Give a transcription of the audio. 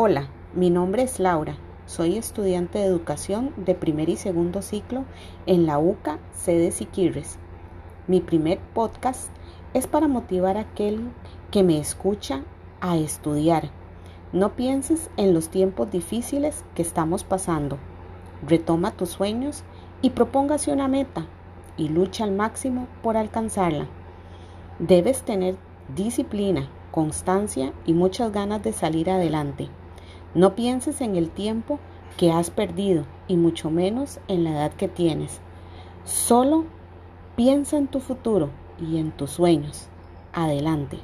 Hola, mi nombre es Laura. Soy estudiante de educación de primer y segundo ciclo en la UCA sede Siquirres. Mi primer podcast es para motivar a aquel que me escucha a estudiar. No pienses en los tiempos difíciles que estamos pasando. Retoma tus sueños y propóngase una meta y lucha al máximo por alcanzarla. Debes tener disciplina, constancia y muchas ganas de salir adelante. No pienses en el tiempo que has perdido y mucho menos en la edad que tienes. Solo piensa en tu futuro y en tus sueños. Adelante.